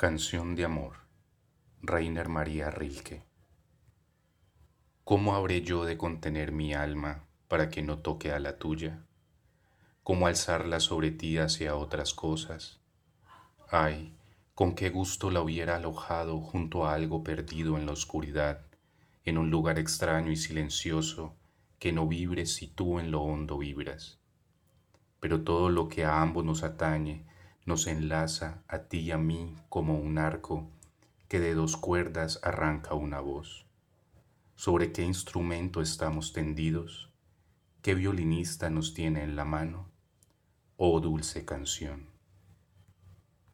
Canción de amor, Rainer María Rilke. ¿Cómo habré yo de contener mi alma para que no toque a la tuya? ¿Cómo alzarla sobre ti hacia otras cosas? Ay, con qué gusto la hubiera alojado junto a algo perdido en la oscuridad, en un lugar extraño y silencioso que no vibre si tú en lo hondo vibras. Pero todo lo que a ambos nos atañe, nos enlaza a ti y a mí como un arco que de dos cuerdas arranca una voz. ¿Sobre qué instrumento estamos tendidos? ¿Qué violinista nos tiene en la mano? Oh dulce canción.